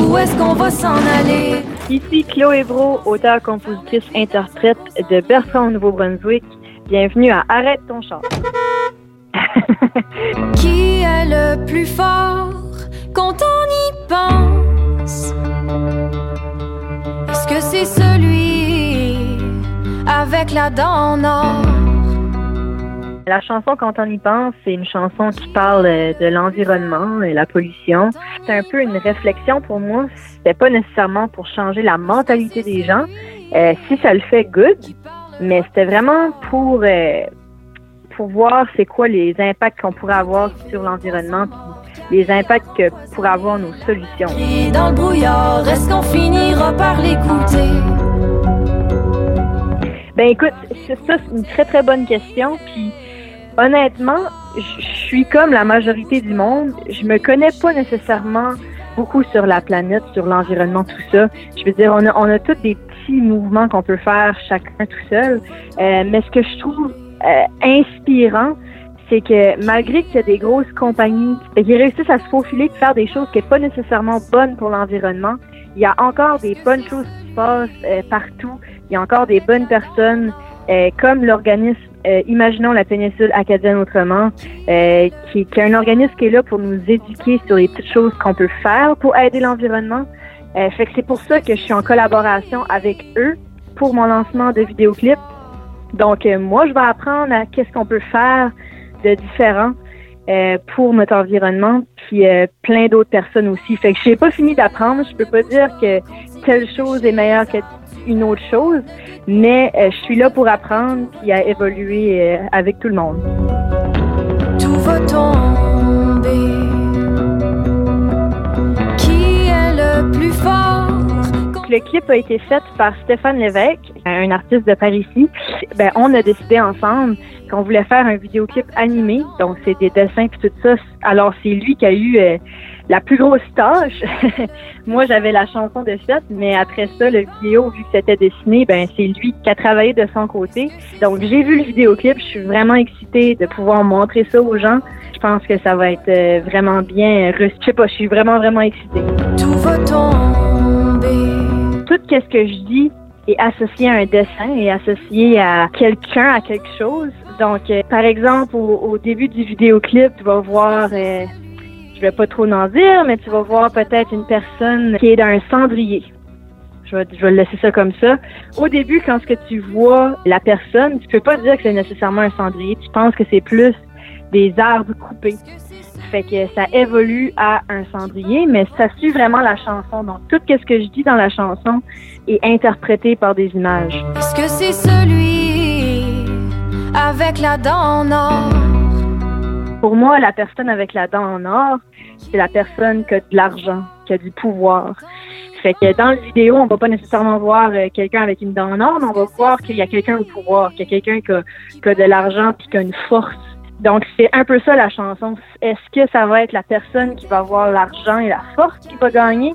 où est-ce qu'on va s'en aller? Ici Chloé Bro, auteur, compositrice, interprète de Bertrand au Nouveau-Brunswick. Bienvenue à Arrête ton char. Qui est le plus fort quand on y pense? Est-ce que c'est celui avec la dent en or? La chanson Quand on y pense, c'est une chanson qui parle euh, de l'environnement et la pollution. C'est un peu une réflexion pour moi. C'était pas nécessairement pour changer la mentalité des gens. Euh, si ça le fait, good. Mais c'était vraiment pour euh, pour voir c'est quoi les impacts qu'on pourrait avoir sur l'environnement, les impacts que pourraient avoir nos solutions. Dans le brouillard, est-ce qu'on finira par l'écouter? Ben écoute, c'est ça, c'est une très très bonne question. Puis honnêtement, je suis comme la majorité du monde. Je me connais pas nécessairement beaucoup sur la planète, sur l'environnement, tout ça. Je veux dire, on a, on a tous des petits mouvements qu'on peut faire chacun tout seul. Euh, mais ce que je trouve euh, inspirant, c'est que malgré qu'il y a des grosses compagnies qui réussissent à se faufiler, de faire des choses qui sont pas nécessairement bonnes pour l'environnement, il y a encore des bonnes choses qui se passent euh, partout. Il y a encore des bonnes personnes, euh, comme l'organisme euh, Imaginons la péninsule acadienne autrement, euh, qui, qui est un organisme qui est là pour nous éduquer sur les petites choses qu'on peut faire pour aider l'environnement. Euh, fait que c'est pour ça que je suis en collaboration avec eux pour mon lancement de vidéoclip. Donc euh, moi, je vais apprendre à qu'est-ce qu'on peut faire de différent euh, pour notre environnement, puis euh, plein d'autres personnes aussi. Fait que je n'ai pas fini d'apprendre. Je peux pas dire que telle chose est meilleure qu'une autre chose, mais euh, je suis là pour apprendre puis à évoluer euh, avec tout le monde. Le clip a été fait par Stéphane Lévesque, un artiste de Paris ici. Ben, on a décidé ensemble qu'on voulait faire un vidéoclip animé, donc c'est des dessins puis tout ça. Alors c'est lui qui a eu euh, la plus grosse tâche. Moi j'avais la chanson de fait, mais après ça le vidéo vu que c'était dessiné, ben c'est lui qui a travaillé de son côté. Donc j'ai vu le vidéoclip, je suis vraiment excitée de pouvoir montrer ça aux gens. Je pense que ça va être euh, vraiment bien. Je sais pas, je suis vraiment vraiment excitée. Tout va tomber. Tout ce que je dis est associé à un dessin et associé à quelqu'un, à quelque chose. Donc, euh, par exemple, au, au début du vidéoclip, tu vas voir, euh, je vais pas trop en dire, mais tu vas voir peut-être une personne qui est dans un cendrier. Je vais, je vais laisser ça comme ça. Au début, quand ce que tu vois la personne, tu peux pas dire que c'est nécessairement un cendrier. Tu penses que c'est plus des arbres coupés. Fait que ça évolue à un cendrier, mais ça suit vraiment la chanson. Donc, tout ce que je dis dans la chanson est interprété par des images. Est-ce que c'est celui avec la dent en or? Pour moi, la personne avec la dent en or, c'est la personne qui a de l'argent, qui a du pouvoir. Fait que dans la vidéo, on va pas nécessairement voir euh, quelqu'un avec une dent en or, mais on va voir qu'il y a quelqu'un au pouvoir, qu'il y a quelqu'un qui a, qui a de l'argent puis qui a une force. Donc, c'est un peu ça la chanson. Est-ce que ça va être la personne qui va avoir l'argent et la force qui va gagner?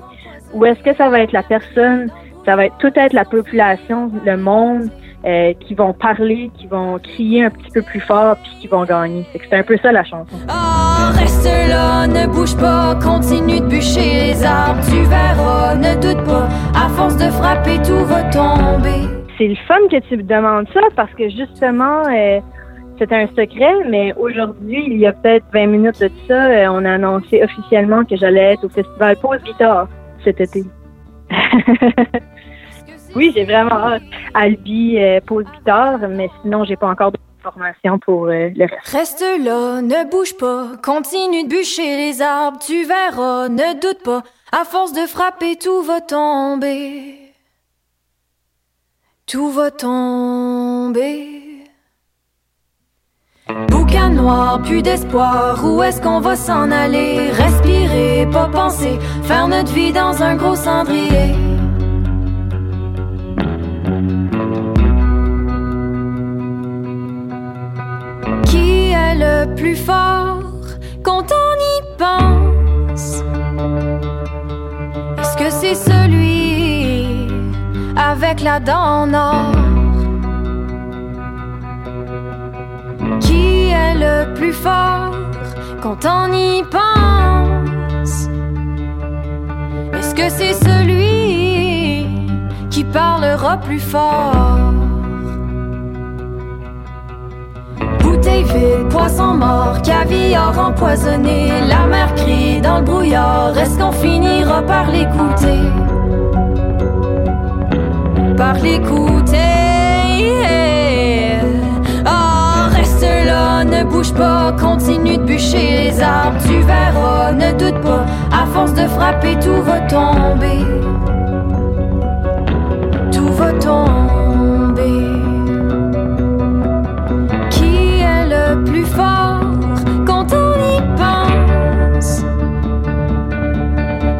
Ou est-ce que ça va être la personne, ça va être tout être la population, le monde, euh, qui vont parler, qui vont crier un petit peu plus fort puis qui vont gagner? C'est un peu ça la chanson. Oh, reste là, ne bouge pas, continue de bûcher les arbres, tu verras, ne doute pas, à force de frapper, tout va tomber. C'est le fun que tu me demandes ça parce que justement, euh, c'était un secret, mais aujourd'hui, il y a peut-être 20 minutes de ça, euh, on a annoncé officiellement que j'allais être au festival Pause Guitare cet été. oui, j'ai vraiment hâte. Albi, euh, Pause mais sinon, j'ai pas encore d'informations pour euh, le reste. Reste là, ne bouge pas, continue de bûcher les arbres, tu verras, ne doute pas, à force de frapper, tout va tomber. Tout va tomber. Boucan noir, plus d'espoir, où est-ce qu'on va s'en aller? Respirer, pas penser, faire notre vie dans un gros cendrier. Qui est le plus fort quand on y pense? Est-ce que c'est celui avec la dent en or? Plus fort quand on y pense? c'est celui qui parlera plus fort? Bouteille vide, poisson mort, caviar empoisonné, la mer crie dans le brouillard, est-ce qu'on finira par l'écouter? Par l'écouter. Bouge pas, continue de bûcher les arbres, tu verras, ne doute pas, à force de frapper, tout va tomber. Tout va tomber. Qui est le plus fort quand on y pense?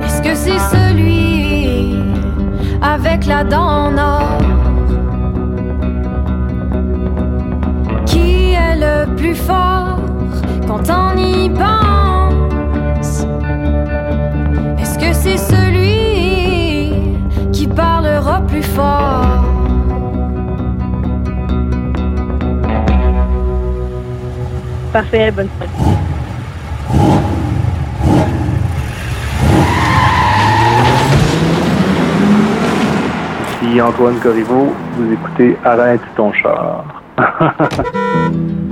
Est-ce que c'est celui avec la dent en or? Quand on y pense. Est-ce que c'est celui qui parlera plus fort? Parfait, bonne soirée. Ici Antoine Corriveau, vous écoutez Arrête ton char.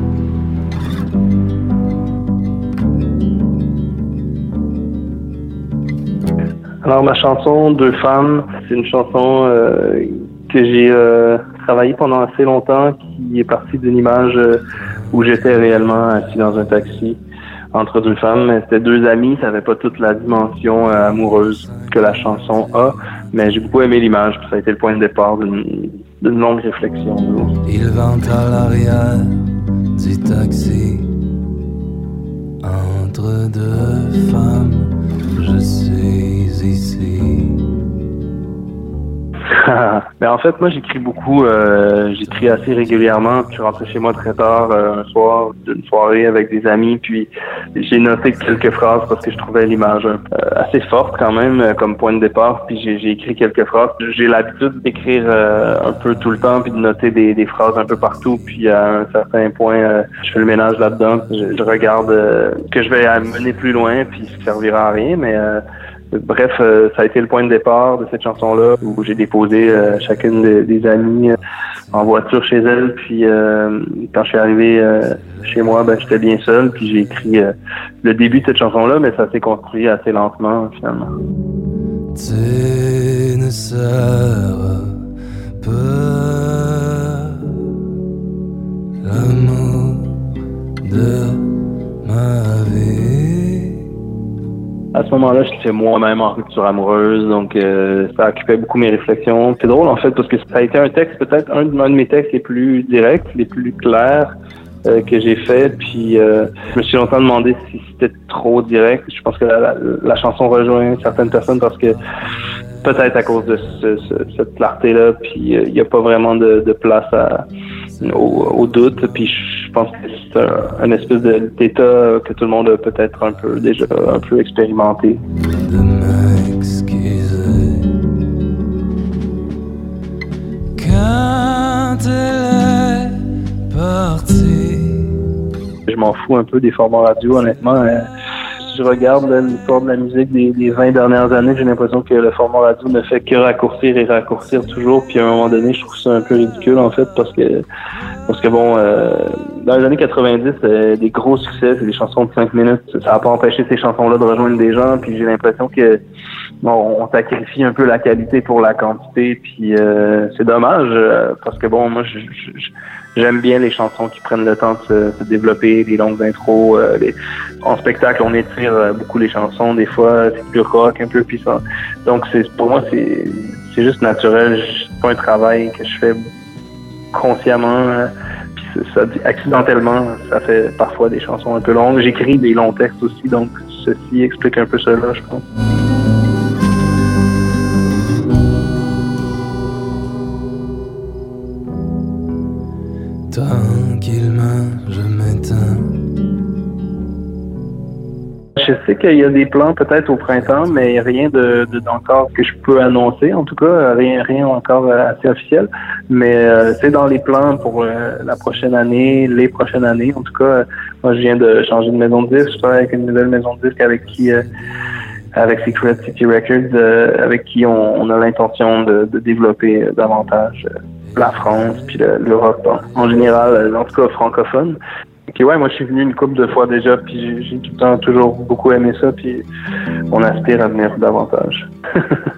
Alors ma chanson Deux femmes, c'est une chanson euh, que j'ai euh, travaillé pendant assez longtemps, qui est partie d'une image euh, où j'étais réellement assis dans un taxi entre deux femmes. C'était deux amis, ça n'avait pas toute la dimension amoureuse que la chanson a, mais j'ai beaucoup aimé l'image, ça a été le point de départ d'une longue réflexion. Il vente à l'arrière du taxi entre deux femmes, je suis ici. Mais en fait, moi, j'écris beaucoup. Euh, j'écris assez régulièrement. Je suis rentré chez moi très tard euh, un soir d'une soirée avec des amis. Puis j'ai noté quelques phrases parce que je trouvais l'image euh, assez forte quand même comme point de départ. Puis j'ai écrit quelques phrases. J'ai l'habitude d'écrire un peu tout le temps puis de noter des, phrases un peu partout. Puis à un certain point, je fais le ménage là-dedans. Je, je, regarde que je vais amener plus loin puis ça servira à rien. Mais Bref, euh, ça a été le point de départ de cette chanson-là où j'ai déposé euh, chacune des, amies euh, en voiture chez elle. Puis quand je suis arrivé chez moi, ben, j'étais bien seul. Puis j'ai écrit le début de cette chanson-là, mais ça s'est construit assez lentement finalement. Tu ne pas l'amour de ma vie. À ce moment-là, j'étais moi-même en rupture amoureuse, donc euh, ça occupait beaucoup mes réflexions. C'est drôle en fait parce que ça a été un texte, peut-être un, de mes textes les plus directs, les plus clairs euh, que j'ai fait. Puis euh, je me suis longtemps demandé si c'était trop direct. Je pense que la, chanson rejoint certaines personnes parce que peut-être à cause de cette clarté-là, puis il n'y a pas vraiment de, place à, au, doute. Puis je pense que c'est un, espèce d'état que tout le monde a peut-être un peu déjà un peu expérimenté. Je m'en fous un peu des formats radio, honnêtement. Hein je regarde l'histoire de la musique des, des 20 dernières années, j'ai l'impression que le format radio ne fait que raccourcir et raccourcir toujours. Puis à un moment donné, je trouve ça un peu ridicule en fait parce que parce que bon, euh, dans les années 90, euh, des gros succès, c'est des chansons de 5 minutes. Ça n'a pas empêché ces chansons-là de rejoindre des gens. Puis j'ai l'impression que bon, on sacrifie un peu la qualité pour la quantité. Puis euh, c'est dommage parce que bon, moi J'aime bien les chansons qui prennent le temps de se, développer, les longues intros. Euh, En spectacle, on étire euh, beaucoup les chansons. Des fois, c'est plus rock, un peu puissant. Donc, c'est pour moi, c'est c'est juste naturel. C'est pas un travail que je fais consciemment. Puis ça, accidentellement, ça fait parfois des chansons un peu longues. J'écris des longs textes aussi, donc ceci explique un peu cela, je pense. Je m'éteins. Je sais qu'il y a des plans peut-être au printemps, mais rien de, d'encore que je peux annoncer. En tout cas, rien, rien encore assez officiel. Mais euh, c'est dans les plans pour euh, la prochaine année, les prochaines années. En tout cas, moi je viens de changer de maison de disque. Je travaille avec une nouvelle maison de disque avec qui euh, avec Secret City Records, avec qui on, a l'intention de, développer davantage la France, puis l'Europe en, général, en tout cas francophone. Ok, ouais, moi je suis venu une couple de fois déjà, puis j'ai tout le temps toujours beaucoup aimé ça, puis on aspire à venir davantage.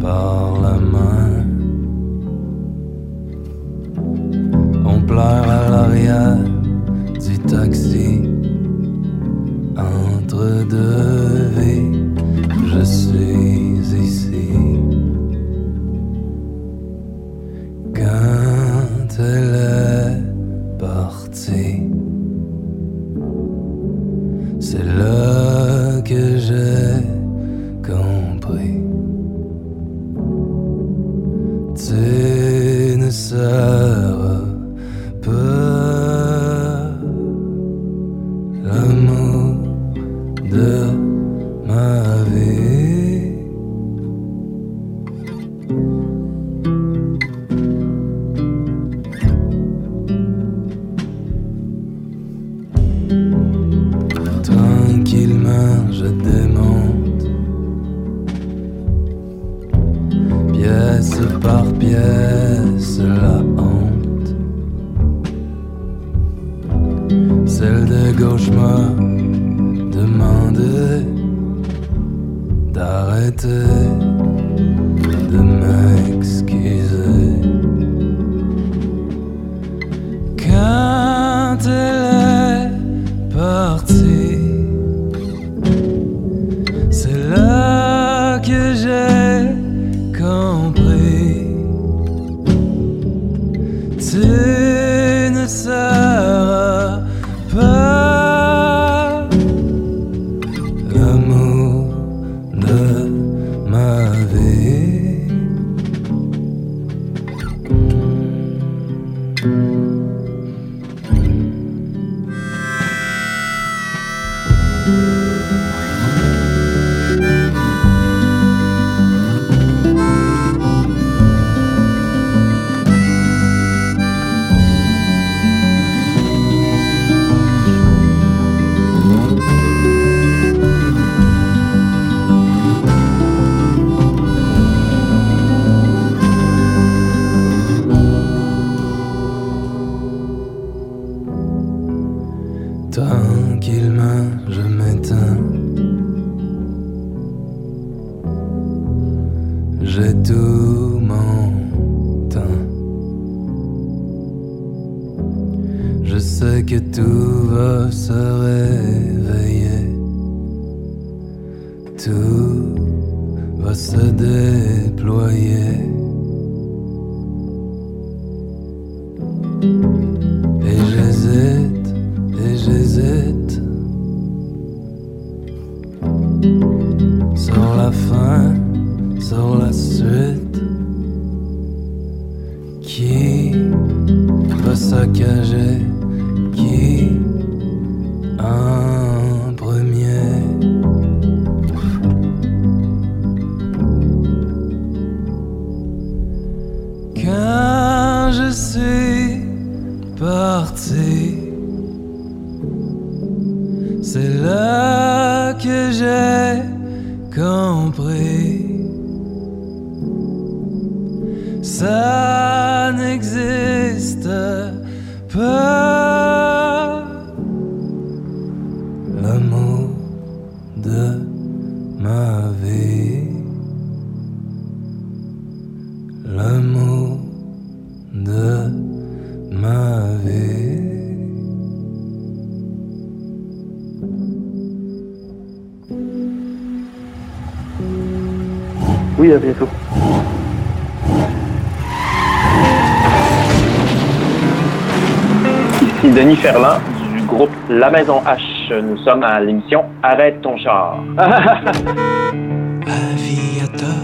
par la main. On pleure à l'arrière du taxi entre deux vies. Je suis ici. Quand elle est partie, c'est là que j'ai. Ma vie. Oui, à bientôt. Ici Denis Ferland du groupe La Maison H. Nous sommes à l'émission Arrête ton char. Aviateur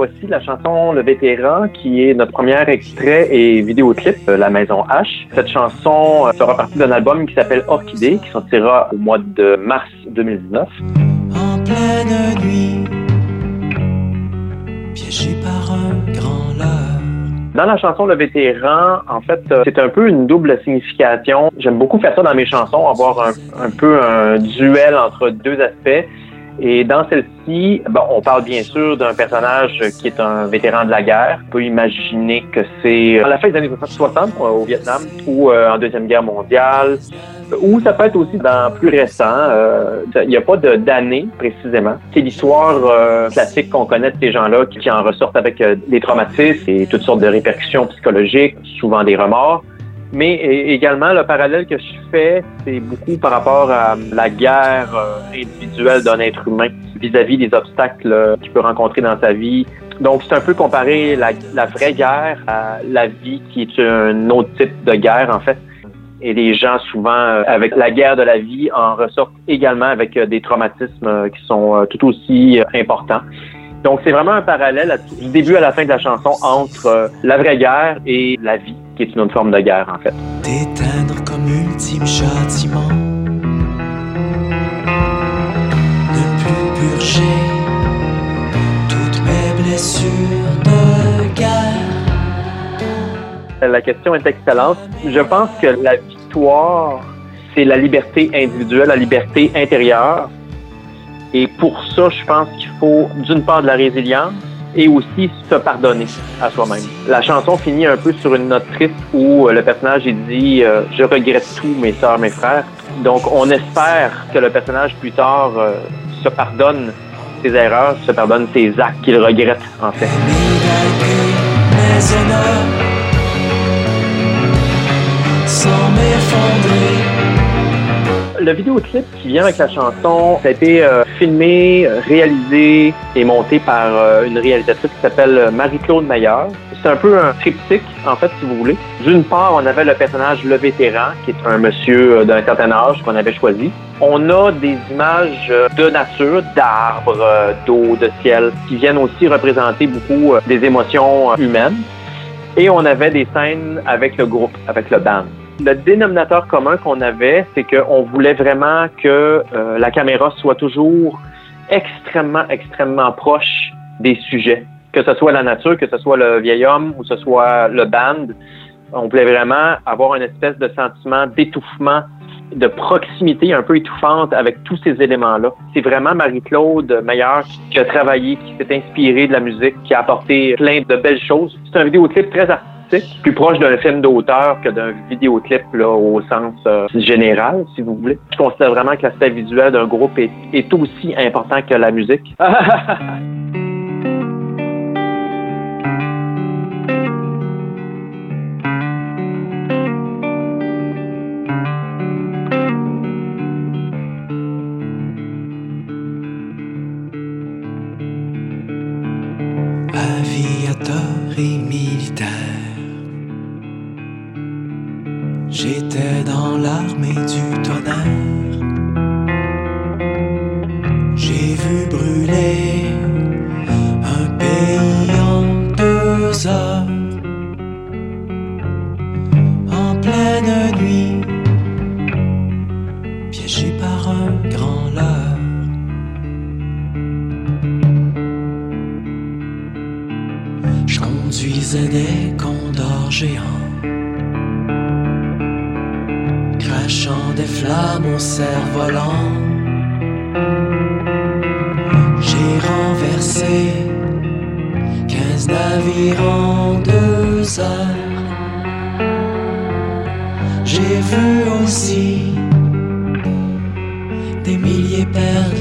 Voici la chanson Le Vétéran qui est notre premier extrait et vidéoclip euh, La Maison H. Cette chanson euh, fera partie d'un album qui s'appelle Orchidée qui sortira au mois de mars 2019. En pleine nuit, piégé par un grand leurre. Dans la chanson Le Vétéran, en fait, euh, c'est un peu une double signification. J'aime beaucoup faire ça dans mes chansons, avoir un, un peu un duel entre deux aspects. Et dans celle-ci, bon, on parle bien sûr d'un personnage qui est un vétéran de la guerre. On peut imaginer que c'est à la fin des années 60 euh, au Vietnam ou euh, en Deuxième Guerre mondiale. Ou ça peut être aussi dans plus récent. euh, Il n'y a pas d'année précisément. C'est l'histoire euh, classique qu'on connaît de ces gens-là qui, en ressortent avec euh, des traumatismes et toutes sortes de répercussions psychologiques, souvent des remords. Mais également, le parallèle que je fais, c'est beaucoup par rapport à la guerre euh, individuelle d'un être humain vis-à-vis des obstacles euh, qu'il peut rencontrer dans sa vie. Donc, c'est un peu comparer la, vraie guerre à la vie qui est un autre type de guerre, en fait. Et les gens, souvent, euh, avec la guerre de la vie, en ressortent également avec euh, des traumatismes euh, qui sont euh, tout aussi euh, importants. Donc, c'est vraiment un parallèle du début à la fin de la chanson entre euh, la vraie guerre et la vie, qui est une autre forme de guerre, en fait. T'éteindre comme ultime châtiment. Ne plus purger toutes mes blessures de guerre. La question est excellente. Je pense que la victoire, c'est la liberté individuelle, la liberté intérieure. Et pour ça, je pense qu'il faut d'une part de la résilience et aussi se pardonner à soi-même. La chanson finit un peu sur une note triste où euh, le personnage il dit euh, Je regrette tout, mes sœurs, mes frères. Donc, on espère que le personnage plus tard euh, se pardonne ses erreurs, se pardonne ses actes qu'il regrette, en fait. Le vidéoclip qui vient avec la chanson, ça a été euh, filmé, réalisé et monté par euh, une réalisatrice qui s'appelle euh, Marie-Claude Maillard. C'est un peu un triptyque, en fait, si vous voulez. D'une part, on avait le personnage Le Vétéran, qui est un monsieur d'un certain âge qu'on avait choisi. On a des images de nature, d'arbres, d'eau, de ciel, qui viennent aussi représenter beaucoup des émotions humaines. Et on avait des scènes avec le groupe, avec le band. Le dénominateur commun qu'on avait, c'est qu'on voulait vraiment que euh, la caméra soit toujours extrêmement, extrêmement proche des sujets. Que ce soit la nature, que ce soit le vieil homme ou que ce soit le band. On voulait vraiment avoir une espèce de sentiment d'étouffement, de proximité un peu étouffante avec tous ces éléments-là. C'est vraiment Marie-Claude Meilleur qui a travaillé, qui s'est inspirée de la musique, qui a apporté plein de belles choses. C'est un vidéoclip très artistique plus proche d'un film d'auteur que d'un vidéoclip là, au sens euh, général, si vous voulez. Je considère vraiment que l'aspect visuel d'un groupe est, est aussi important que la musique. des condors géants, crachant des flammes au cerf-volant. J'ai renversé quinze navires en deux heures. J'ai vu aussi des milliers perdre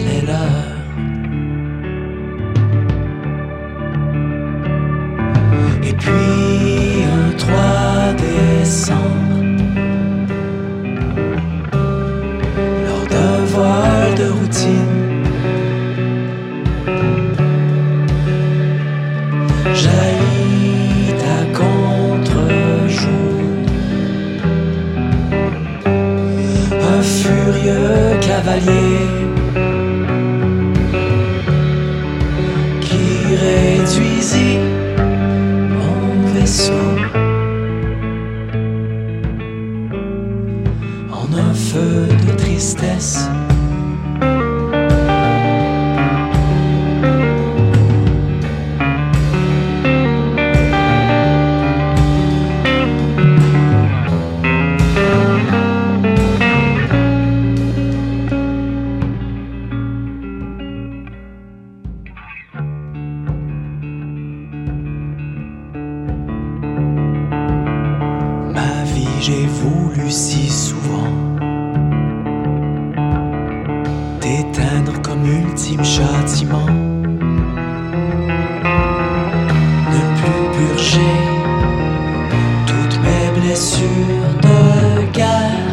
blessures de guerre.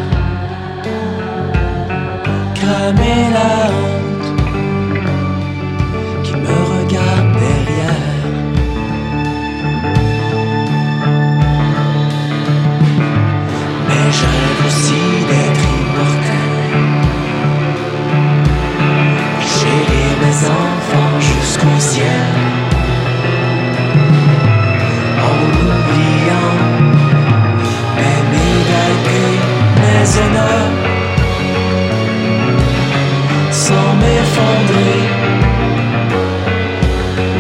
Cramer la honte qui me regarde derrière. Mais je rêve aussi d'être immortel. Chérir mes enfants jusqu'au ciel. Sans m'effondrer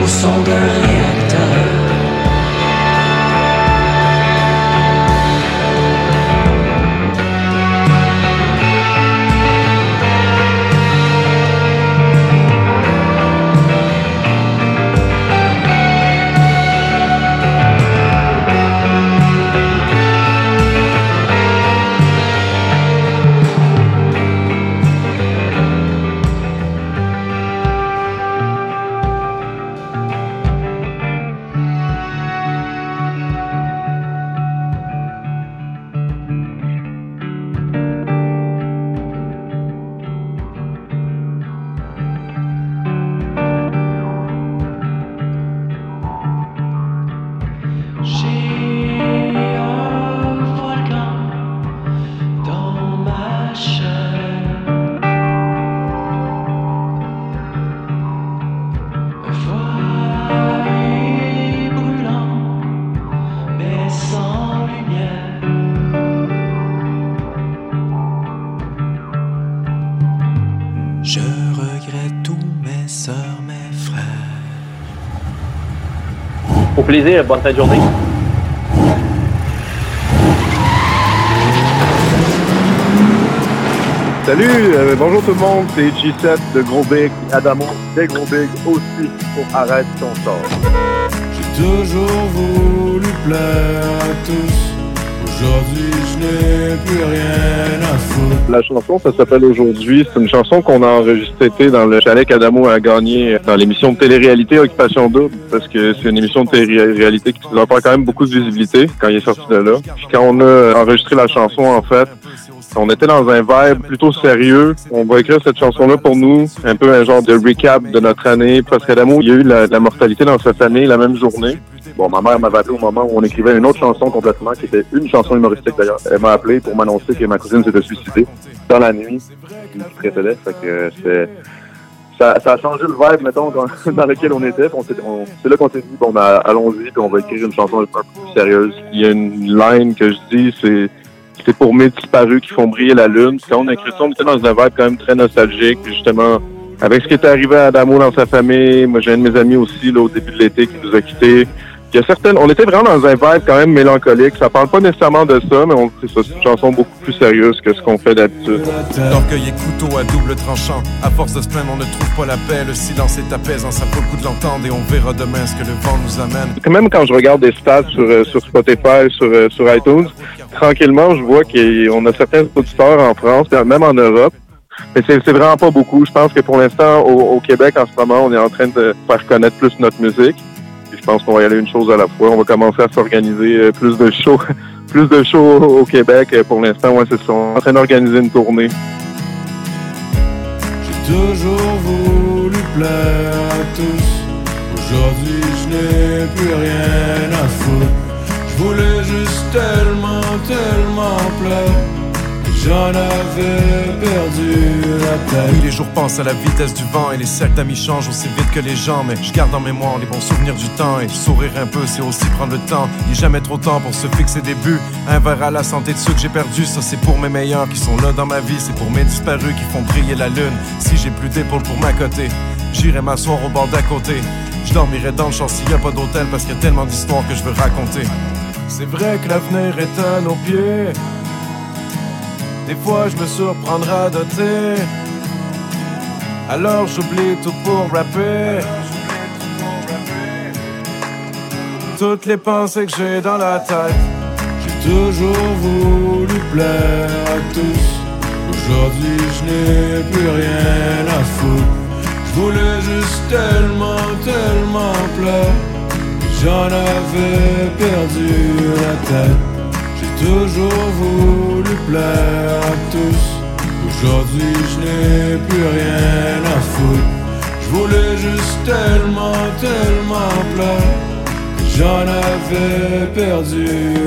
au son plaisir, bonne fin de journée. Salut, euh, bonjour tout le monde, c'est G7 de Gros Big, Adamo de Gros Big aussi pour Arrête ton sort. J'ai toujours voulu plaire à tous. La chanson, ça s'appelle Aujourd'hui. C'est une chanson qu'on a enregistrée dans le chalet qu'Adamo a gagné dans l'émission de télé-réalité Occupation Double, parce que c'est une émission de télé-réalité qui leur prend quand même beaucoup de visibilité quand il est sorti de là. Puis quand on a enregistré la chanson, en fait, on était dans un vibe plutôt sérieux. On va écrire cette chanson-là pour nous, un peu un genre de recap de notre année, parce qu'Adamo, il y a eu la, la mortalité dans sa famille la même journée. Bon, ma mère m'avait appelé au moment où on écrivait une autre chanson complètement, qui était une chanson humoristique d'ailleurs. Elle m'a appelé pour m'annoncer que ma cousine s'était suicidée dans la nuit. Petite précédente, fait. Ça, a changé le vibe, mettons, dans, lequel on était. C'est là qu'on s'est dit, bon, ben, allons-y, puis on va écrire une chanson un peu plus sérieuse. Il y a une line que je dis, c'est c'est pour mes disparus qui font briller la lune. Quand on a écrit ça, on était dans un vibe quand même très nostalgique. Justement, avec ce qui est arrivé à Adamo dans sa famille, moi j'ai un de mes amis aussi là, au début de l'été qui nous a quittés. Il y a certaines, on était vraiment dans un vibe quand même mélancolique. Ça parle pas nécessairement de ça, mais on, c'est ça, c'est une chanson beaucoup plus sérieuse que ce qu'on fait d'habitude. D'orgueil et couteau à double tranchant. À force de se plaindre, on ne trouve pas la paix. Le silence est apaisant, ça vaut le coup de l'entendre et on verra demain ce que le vent nous amène. Même, quand je regarde des stats sur, euh, sur Spotify, sur, euh, sur iTunes, tranquillement, je vois qu'on a certains auditeurs en France, même en Europe. Mais c'est c'est vraiment pas beaucoup. Je pense que pour l'instant, au, au Québec, en ce moment, on est en train de faire connaître plus notre musique. Pense qu'on va y aller une chose à la fois. On va commencer à s'organiser euh, plus de shows, plus de shows au Québec. Euh, Pour l'instant, ouais, c'est ça. On est en train d'organiser une tournée. J'ai toujours voulu plaire à tous. Aujourd'hui je n'ai plus rien à foutre. Je voulais juste tellement, tellement plaire. J'en avais perdu la tête. Oui, les jours passent à la vitesse du vent et les cercles d'amis changent aussi vite que les gens. Mais je garde en mémoire les bons souvenirs du temps et sourire un peu, c'est aussi prendre le temps. Il n'est jamais trop temps pour se fixer des buts. Un verre à la santé de ceux que j'ai perdus, ça c'est pour mes meilleurs qui sont là dans ma vie, c'est pour mes disparus qui font briller la lune. Si j'ai plus d'épaules pour m'accoter, j'irai m'asseoir au bord d'à côté. Je dormirai dans le champ s'il n'y a pas d'hôtel parce qu'il y a tellement d'histoires que je veux raconter. C'est vrai que l'avenir est à nos pieds. Des fois, je me surprendrai à doter. Alors j'oublie tout pour rapper. Toutes les pensées que j'ai dans la tête. J'ai toujours voulu plaire à tous. Aujourd'hui, je n'ai plus rien à foutre. Je voulais juste tellement, tellement plaire. J'en avais perdu la tête. Toujours voulu plaire à tous. Aujourd'hui, je n'ai plus rien à foutre. Je voulais juste tellement, tellement plaire. J'en avais perdu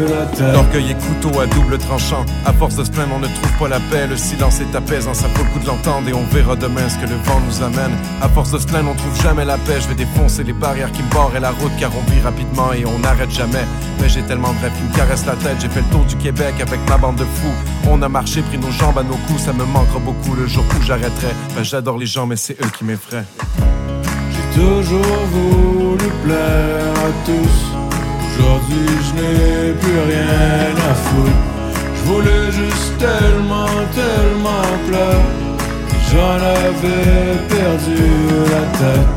la tête. L'orgueil est couteau à double tranchant. À force de se plaindre, on ne trouve pas la paix. Le silence est apaisant, ça vaut le coup de l'entendre et on verra demain ce que le vent nous amène. À force de se plaindre, on trouve jamais la paix. Je vais défoncer les barrières qui me barrent la route car on vit rapidement et on n'arrête jamais. Mais j'ai tellement de rêves qui me caressent la tête. J'ai fait le tour du Québec avec ma bande de fous. On a marché, pris nos jambes à nos coups. Ça me manquera beaucoup le jour où j'arrêterai. Ben, j'adore les gens, mais c'est eux qui m'effraient. J'ai toujours voulu plaire à tous. Aujourd'hui, je n'ai plus rien à foutre. Je voulais juste tellement, tellement plaire. J'en avais perdu la tête.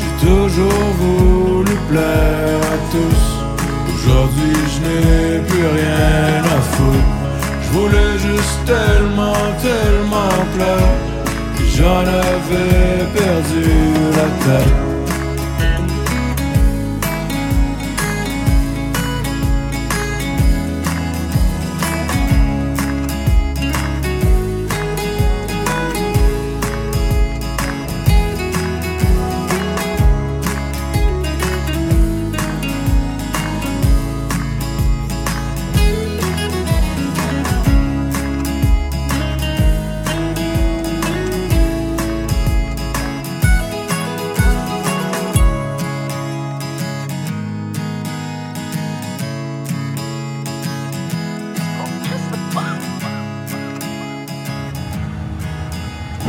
J'ai toujours voulu plaire à tous. Aujourd'hui, je n'ai plus rien à foutre. Je voulais juste tellement, tellement plaire. J'en avais perdu la tête.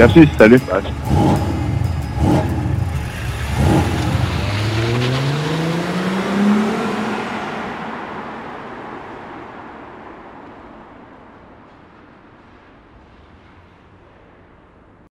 Merci, salut.